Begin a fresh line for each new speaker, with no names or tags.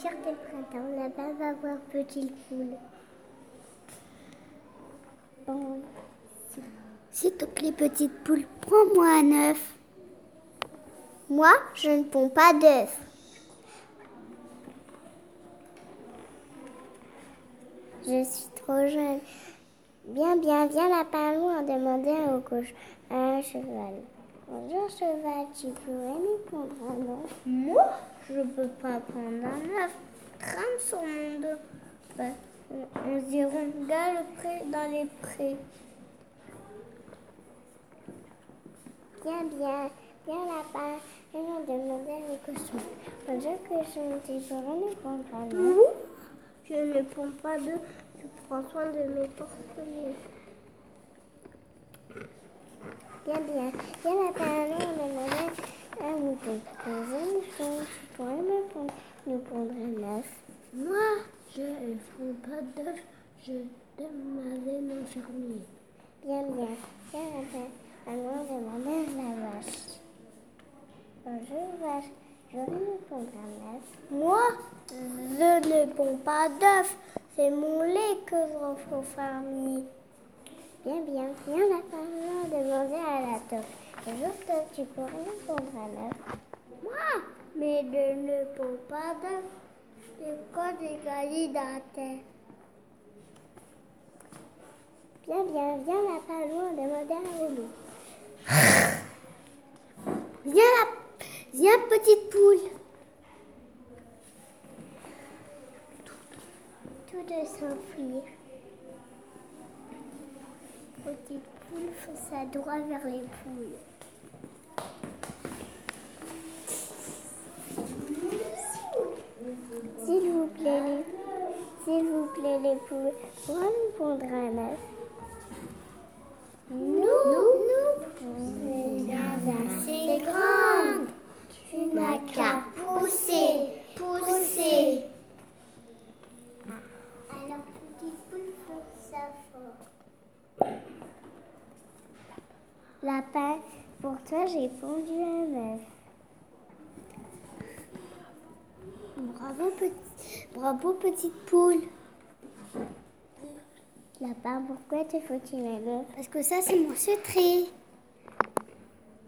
Jardin printemps, là-bas va voir petite poule. Bon. S'il te plaît, petite poule, prends-moi un œuf. Moi, je ne ponds pas d'œuf. Je suis trop jeune. Bien, bien, viens là pas loin, demander au coche à un cheval. Bonjour cheval, tu pourrais me prendre un œuf
Moi Je peux pas prendre un œuf. Trame sur mon dos. Ben, on, on se diront dans, le pré, dans les prés.
Bien, bien, viens là-bas. Viens demander au cochon. Bonjour cochon, tu pourrais me prendre un œuf
Moi Je ne prends pas d'œuf. Je prends soin de mes porte-clés.
Bien, bien. Viens demander un mouton. Bonjour mouton, tu pourrais me prendre, nous prendre un œuf
Moi, je ne prends pas d'œuf. Je demandais mon fermier.
Bien, bien, viens là-bas. Allons demander la vache. Bonjour vache, je vais me prendre un œuf.
Moi, je ne prends pas d'œuf. C'est mon lait que j'offre au fermier.
Bien, bien, viens là-bas. Allons demander à la taupe. Bonjour taupe, tu pourrais me prendre un œuf
Moi, mais je ne prends pas d'œuf. C'est quoi des galeries dans la terre
Bien, bien, viens là-bas. Allons demander à Loulou.
Viens là, viens petite poule.
Tout de s'enfuir. Petite poule fonça droit vers les poules. S'il vous plaît, les, s'il vous plaît, les poules, pourrez nous prendre un œuf
Nous, nous,
assez grande.
tu n'as qu'à pousser, pousser.
Alors, petite poule fonça fort. Lapin, pour toi, j'ai pondu un œuf. Bravo, petit, bravo, petite poule. Lapin, pourquoi te faut-il un œuf
Parce que ça, c'est mon secret.